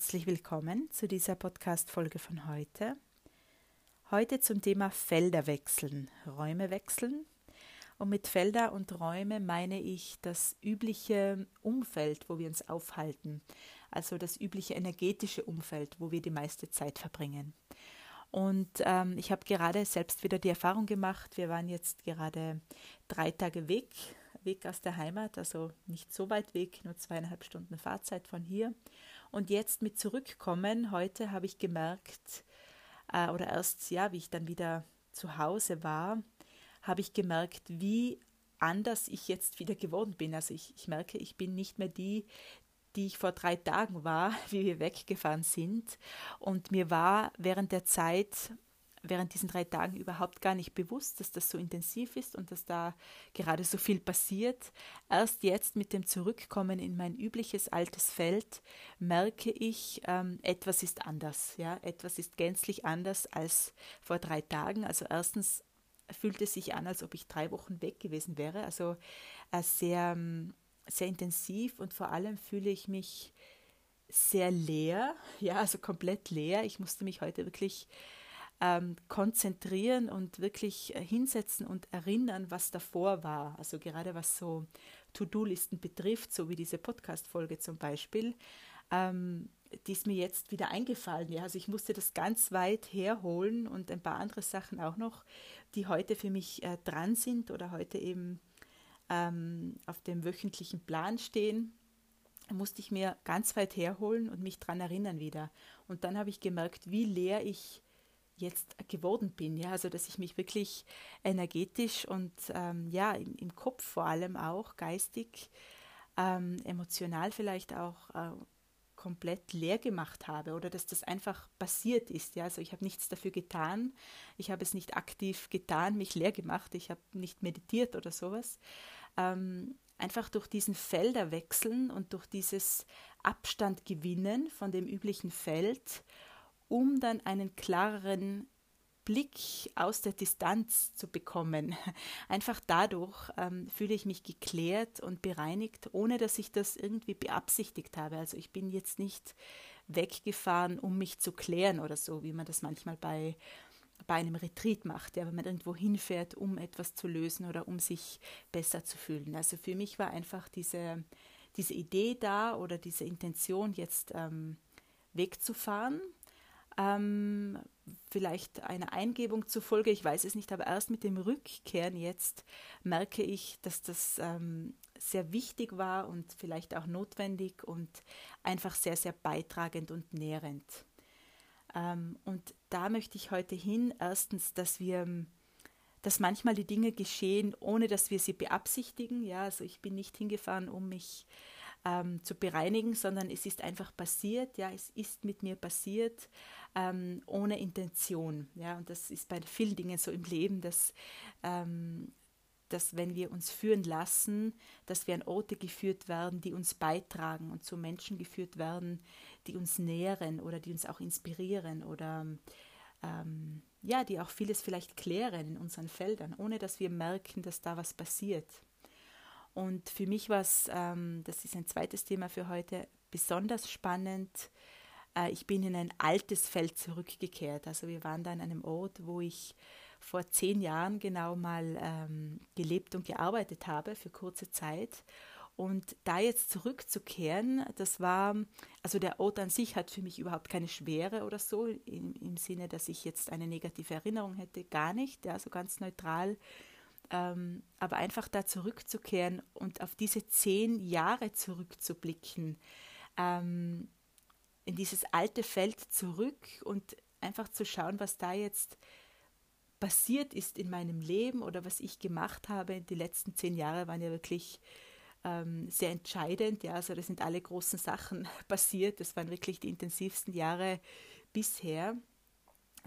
Herzlich willkommen zu dieser Podcast-Folge von heute. Heute zum Thema Felder wechseln, Räume wechseln. Und mit Felder und Räume meine ich das übliche Umfeld, wo wir uns aufhalten, also das übliche energetische Umfeld, wo wir die meiste Zeit verbringen. Und ähm, ich habe gerade selbst wieder die Erfahrung gemacht, wir waren jetzt gerade drei Tage weg Weg aus der Heimat, also nicht so weit weg, nur zweieinhalb Stunden Fahrzeit von hier. Und jetzt mit Zurückkommen, heute habe ich gemerkt, äh, oder erst, ja, wie ich dann wieder zu Hause war, habe ich gemerkt, wie anders ich jetzt wieder geworden bin. Also ich, ich merke, ich bin nicht mehr die, die ich vor drei Tagen war, wie wir weggefahren sind. Und mir war während der Zeit während diesen drei Tagen überhaupt gar nicht bewusst, dass das so intensiv ist und dass da gerade so viel passiert. Erst jetzt mit dem Zurückkommen in mein übliches altes Feld merke ich, ähm, etwas ist anders. Ja? Etwas ist gänzlich anders als vor drei Tagen. Also erstens fühlt es sich an, als ob ich drei Wochen weg gewesen wäre. Also äh, sehr, ähm, sehr intensiv und vor allem fühle ich mich sehr leer, ja, also komplett leer. Ich musste mich heute wirklich ähm, konzentrieren und wirklich äh, hinsetzen und erinnern, was davor war. Also gerade was so To-Do-Listen betrifft, so wie diese Podcast-Folge zum Beispiel, ähm, die ist mir jetzt wieder eingefallen. Ja, also ich musste das ganz weit herholen und ein paar andere Sachen auch noch, die heute für mich äh, dran sind oder heute eben ähm, auf dem wöchentlichen Plan stehen musste ich mir ganz weit herholen und mich daran erinnern wieder. Und dann habe ich gemerkt, wie leer ich jetzt geworden bin. Ja, also dass ich mich wirklich energetisch und ähm, ja, im, im, Kopf vor allem auch, geistig, ähm, emotional vielleicht auch äh, komplett leer gemacht habe oder dass das einfach passiert ist. Ja, also ich habe nichts dafür getan, ich habe es nicht aktiv getan, mich leer gemacht, ich habe nicht meditiert oder sowas. Ähm, einfach durch diesen Felderwechseln und durch dieses Abstand gewinnen von dem üblichen Feld um dann einen klareren Blick aus der Distanz zu bekommen. Einfach dadurch ähm, fühle ich mich geklärt und bereinigt, ohne dass ich das irgendwie beabsichtigt habe. Also ich bin jetzt nicht weggefahren, um mich zu klären oder so, wie man das manchmal bei, bei einem Retreat macht, ja, wenn man irgendwo hinfährt, um etwas zu lösen oder um sich besser zu fühlen. Also für mich war einfach diese, diese Idee da oder diese Intention, jetzt ähm, wegzufahren ähm, vielleicht eine Eingebung zufolge, ich weiß es nicht, aber erst mit dem Rückkehren jetzt merke ich, dass das ähm, sehr wichtig war und vielleicht auch notwendig und einfach sehr, sehr beitragend und nährend. Ähm, und da möchte ich heute hin, erstens, dass wir dass manchmal die Dinge geschehen, ohne dass wir sie beabsichtigen. Ja, also ich bin nicht hingefahren, um mich ähm, zu bereinigen, sondern es ist einfach passiert, ja, es ist mit mir passiert, ähm, ohne Intention. Ja, und das ist bei vielen Dingen so im Leben, dass, ähm, dass wenn wir uns führen lassen, dass wir an Orte geführt werden, die uns beitragen und zu Menschen geführt werden, die uns nähren oder die uns auch inspirieren oder ähm, ja, die auch vieles vielleicht klären in unseren Feldern, ohne dass wir merken, dass da was passiert. Und für mich war es, ähm, das ist ein zweites Thema für heute, besonders spannend. Äh, ich bin in ein altes Feld zurückgekehrt. Also wir waren da an einem Ort, wo ich vor zehn Jahren genau mal ähm, gelebt und gearbeitet habe für kurze Zeit. Und da jetzt zurückzukehren, das war, also der Ort an sich hat für mich überhaupt keine Schwere oder so, im, im Sinne, dass ich jetzt eine negative Erinnerung hätte, gar nicht, ja, so ganz neutral ähm, aber einfach da zurückzukehren und auf diese zehn Jahre zurückzublicken, ähm, in dieses alte Feld zurück und einfach zu schauen, was da jetzt passiert ist in meinem Leben oder was ich gemacht habe. Die letzten zehn Jahre waren ja wirklich ähm, sehr entscheidend. Ja, also da sind alle großen Sachen passiert. Das waren wirklich die intensivsten Jahre bisher,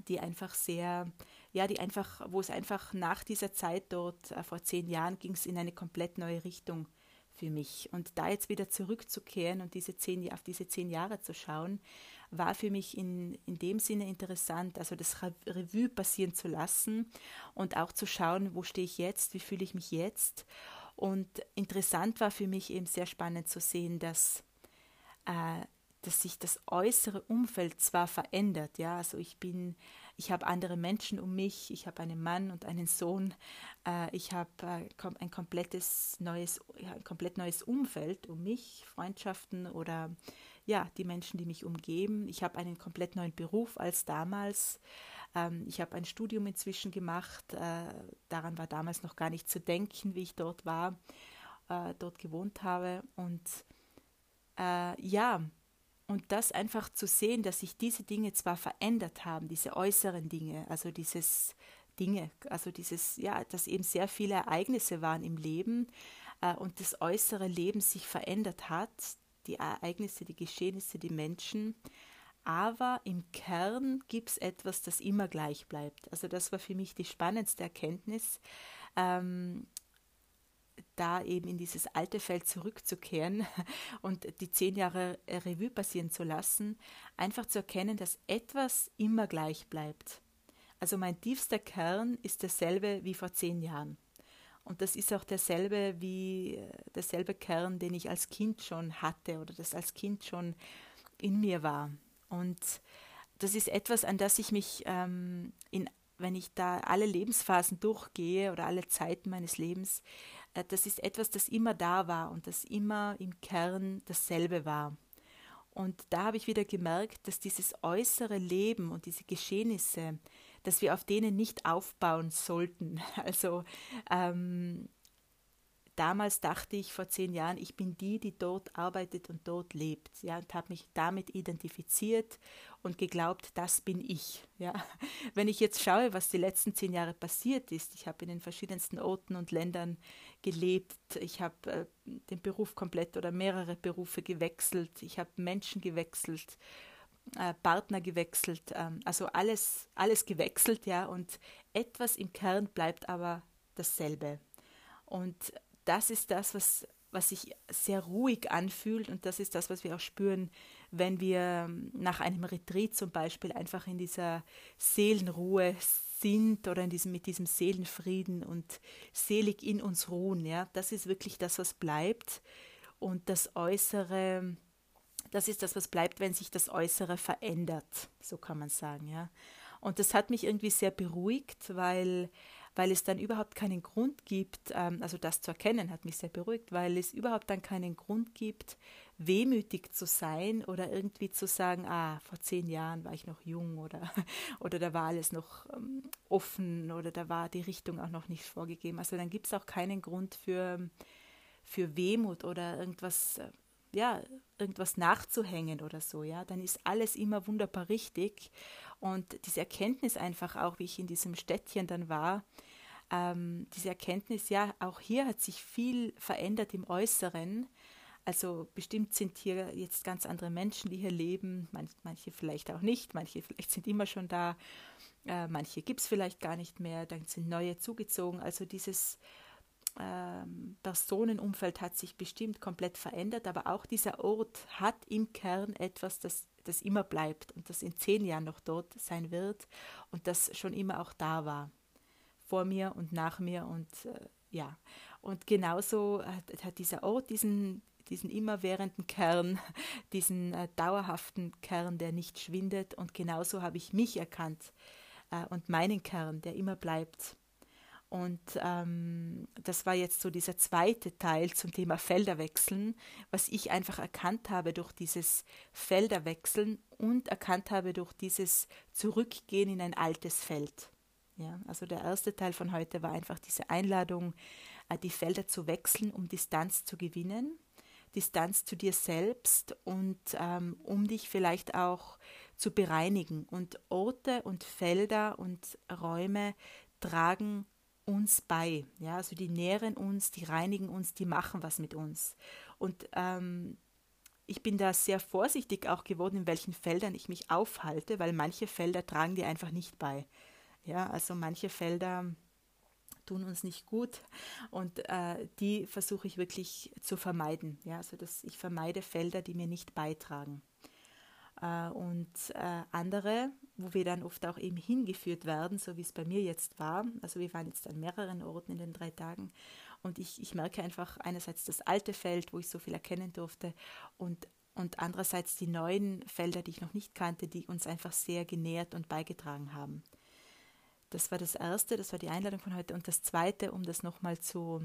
die einfach sehr ja, die einfach, wo es einfach nach dieser Zeit dort, äh, vor zehn Jahren, ging es in eine komplett neue Richtung für mich. Und da jetzt wieder zurückzukehren und diese zehn, auf diese zehn Jahre zu schauen, war für mich in, in dem Sinne interessant, also das Revue passieren zu lassen und auch zu schauen, wo stehe ich jetzt, wie fühle ich mich jetzt. Und interessant war für mich eben sehr spannend zu sehen, dass äh, dass sich das äußere Umfeld zwar verändert, ja, also ich bin, ich habe andere Menschen um mich, ich habe einen Mann und einen Sohn, äh, ich habe äh, ein komplettes neues, ja, ein komplett neues Umfeld um mich, Freundschaften oder ja, die Menschen, die mich umgeben. Ich habe einen komplett neuen Beruf als damals. Ähm, ich habe ein Studium inzwischen gemacht. Äh, daran war damals noch gar nicht zu denken, wie ich dort war, äh, dort gewohnt habe. Und äh, ja, und das einfach zu sehen, dass sich diese Dinge zwar verändert haben, diese äußeren Dinge, also dieses Dinge, also dieses, ja, dass eben sehr viele Ereignisse waren im Leben äh, und das äußere Leben sich verändert hat, die Ereignisse, die Geschehnisse, die Menschen. Aber im Kern gibt es etwas, das immer gleich bleibt. Also das war für mich die spannendste Erkenntnis, ähm, da eben in dieses alte Feld zurückzukehren und die zehn Jahre Revue passieren zu lassen, einfach zu erkennen, dass etwas immer gleich bleibt. Also mein tiefster Kern ist derselbe wie vor zehn Jahren. Und das ist auch derselbe wie derselbe Kern, den ich als Kind schon hatte oder das als Kind schon in mir war. Und das ist etwas, an das ich mich, ähm, in, wenn ich da alle Lebensphasen durchgehe oder alle Zeiten meines Lebens, das ist etwas, das immer da war und das immer im Kern dasselbe war. Und da habe ich wieder gemerkt, dass dieses äußere Leben und diese Geschehnisse, dass wir auf denen nicht aufbauen sollten. Also ähm, damals dachte ich vor zehn Jahren, ich bin die, die dort arbeitet und dort lebt. Ja, und habe mich damit identifiziert und geglaubt, das bin ich. Ja. Wenn ich jetzt schaue, was die letzten zehn Jahre passiert ist, ich habe in den verschiedensten Orten und Ländern gelebt, ich habe äh, den Beruf komplett oder mehrere Berufe gewechselt, ich habe Menschen gewechselt, äh, Partner gewechselt, ähm, also alles, alles gewechselt, ja, und etwas im Kern bleibt aber dasselbe. Und das ist das, was, was sich sehr ruhig anfühlt und das ist das, was wir auch spüren, wenn wir nach einem Retreat zum Beispiel einfach in dieser Seelenruhe sind oder in diesem, mit diesem Seelenfrieden und selig in uns ruhen. Ja? Das ist wirklich das, was bleibt und das Äußere, das ist das, was bleibt, wenn sich das Äußere verändert, so kann man sagen. Ja? Und das hat mich irgendwie sehr beruhigt, weil weil es dann überhaupt keinen Grund gibt, ähm, also das zu erkennen hat mich sehr beruhigt, weil es überhaupt dann keinen Grund gibt, wehmütig zu sein oder irgendwie zu sagen, ah, vor zehn Jahren war ich noch jung oder, oder da war alles noch ähm, offen oder da war die Richtung auch noch nicht vorgegeben. Also dann gibt es auch keinen Grund für, für Wehmut oder irgendwas, äh, ja, irgendwas nachzuhängen oder so, ja. Dann ist alles immer wunderbar richtig und diese Erkenntnis einfach auch, wie ich in diesem Städtchen dann war, ähm, diese Erkenntnis, ja, auch hier hat sich viel verändert im Äußeren. Also bestimmt sind hier jetzt ganz andere Menschen, die hier leben, manch, manche vielleicht auch nicht, manche vielleicht sind immer schon da, äh, manche gibt es vielleicht gar nicht mehr, dann sind neue zugezogen. Also dieses ähm, Personenumfeld hat sich bestimmt komplett verändert, aber auch dieser Ort hat im Kern etwas, das das immer bleibt und das in zehn Jahren noch dort sein wird und das schon immer auch da war. Vor mir und nach mir und äh, ja. Und genauso hat, hat, dieser Ort diesen, diesen immerwährenden Kern, diesen äh, dauerhaften Kern, der nicht schwindet. Und genauso habe ich mich erkannt äh, und meinen Kern, der immer bleibt. Und ähm, das war jetzt so dieser zweite Teil zum Thema Felderwechseln, was ich einfach erkannt habe durch dieses Felderwechseln und erkannt habe durch dieses Zurückgehen in ein altes Feld. Ja, also der erste Teil von heute war einfach diese Einladung, äh, die Felder zu wechseln, um Distanz zu gewinnen, Distanz zu dir selbst und ähm, um dich vielleicht auch zu bereinigen. Und Orte und Felder und Räume tragen uns bei. Ja, also die nähren uns, die reinigen uns, die machen was mit uns. Und ähm, ich bin da sehr vorsichtig auch geworden, in welchen Feldern ich mich aufhalte, weil manche Felder tragen dir einfach nicht bei. Ja, also manche Felder tun uns nicht gut und äh, die versuche ich wirklich zu vermeiden. Ja, also dass ich vermeide Felder, die mir nicht beitragen. Äh, und äh, andere, wo wir dann oft auch eben hingeführt werden, so wie es bei mir jetzt war. Also wir waren jetzt an mehreren Orten in den drei Tagen und ich, ich merke einfach einerseits das alte Feld, wo ich so viel erkennen durfte und und andererseits die neuen Felder, die ich noch nicht kannte, die uns einfach sehr genährt und beigetragen haben. Das war das Erste, das war die Einladung von heute. Und das Zweite, um das nochmal zu,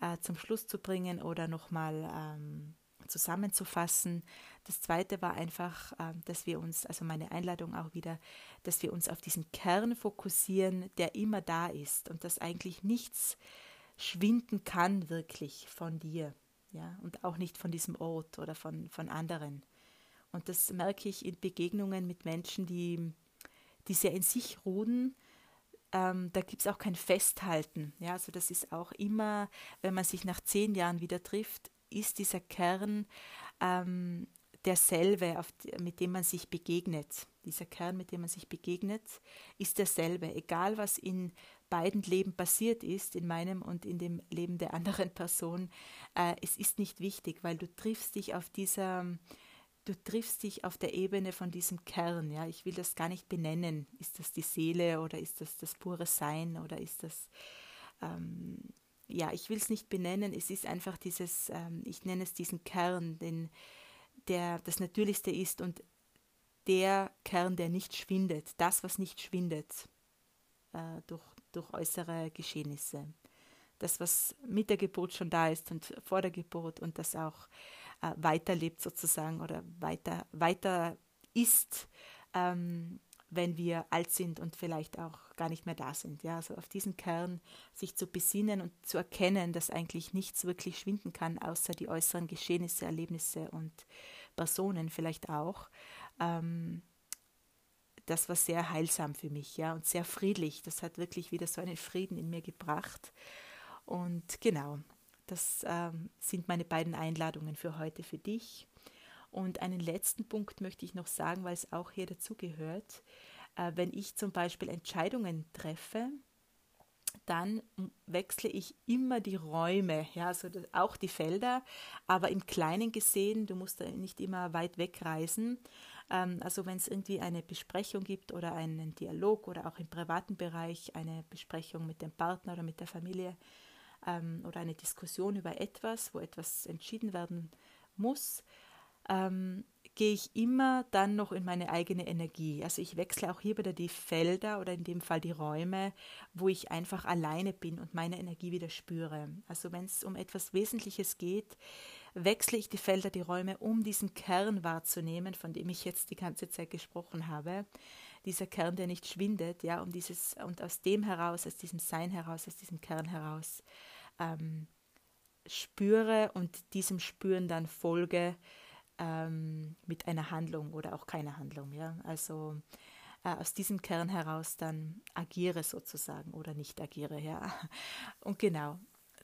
äh, zum Schluss zu bringen oder nochmal ähm, zusammenzufassen. Das Zweite war einfach, äh, dass wir uns, also meine Einladung auch wieder, dass wir uns auf diesen Kern fokussieren, der immer da ist und dass eigentlich nichts schwinden kann wirklich von dir ja, und auch nicht von diesem Ort oder von, von anderen. Und das merke ich in Begegnungen mit Menschen, die, die sehr in sich ruhen. Ähm, da gibt es auch kein Festhalten. Ja, also das ist auch immer, wenn man sich nach zehn Jahren wieder trifft, ist dieser Kern ähm, derselbe, mit dem man sich begegnet. Dieser Kern, mit dem man sich begegnet, ist derselbe. Egal, was in beiden Leben passiert ist, in meinem und in dem Leben der anderen Person, äh, es ist nicht wichtig, weil du triffst dich auf dieser, du triffst dich auf der Ebene von diesem Kern. Ja, ich will das gar nicht benennen. Ist das die Seele oder ist das das pure Sein oder ist das ähm, ja, ich will es nicht benennen, es ist einfach dieses, ähm, ich nenne es diesen Kern, den, der das Natürlichste ist und der Kern, der nicht schwindet, das, was nicht schwindet äh, durch, durch äußere Geschehnisse. Das, was mit der Geburt schon da ist und vor der Geburt und das auch äh, weiterlebt sozusagen oder weiter, weiter ist, ähm, wenn wir alt sind und vielleicht auch gar nicht mehr da sind. Ja, also auf diesen Kern sich zu besinnen und zu erkennen, dass eigentlich nichts wirklich schwinden kann, außer die äußeren Geschehnisse, Erlebnisse und Personen vielleicht auch. Ähm, das war sehr heilsam für mich, ja, und sehr friedlich. Das hat wirklich wieder so einen Frieden in mir gebracht. Und genau, das ähm, sind meine beiden Einladungen für heute für dich. Und einen letzten Punkt möchte ich noch sagen, weil es auch hier dazugehört. Äh, wenn ich zum Beispiel Entscheidungen treffe, dann wechsle ich immer die Räume, ja, also auch die Felder, aber im Kleinen gesehen, du musst nicht immer weit wegreisen. Ähm, also wenn es irgendwie eine Besprechung gibt oder einen Dialog oder auch im privaten Bereich eine Besprechung mit dem Partner oder mit der Familie ähm, oder eine Diskussion über etwas, wo etwas entschieden werden muss, ähm, gehe ich immer dann noch in meine eigene Energie. Also ich wechsle auch hier wieder die Felder oder in dem Fall die Räume, wo ich einfach alleine bin und meine Energie wieder spüre. Also wenn es um etwas Wesentliches geht, wechsle ich die Felder, die Räume, um diesen Kern wahrzunehmen, von dem ich jetzt die ganze Zeit gesprochen habe. Dieser Kern, der nicht schwindet, ja, um dieses, und aus dem heraus, aus diesem Sein heraus, aus diesem Kern heraus, ähm, spüre und diesem Spüren dann folge, ähm, mit einer Handlung oder auch keiner Handlung. Ja? Also äh, aus diesem Kern heraus dann agiere sozusagen oder nicht agiere. Ja? Und genau,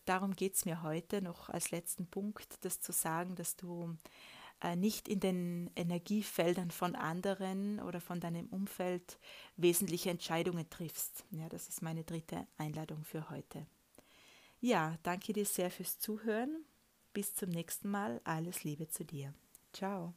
darum geht es mir heute noch als letzten Punkt, das zu sagen, dass du äh, nicht in den Energiefeldern von anderen oder von deinem Umfeld wesentliche Entscheidungen triffst. Ja, das ist meine dritte Einladung für heute. Ja, danke dir sehr fürs Zuhören. Bis zum nächsten Mal. Alles Liebe zu dir. Ciao.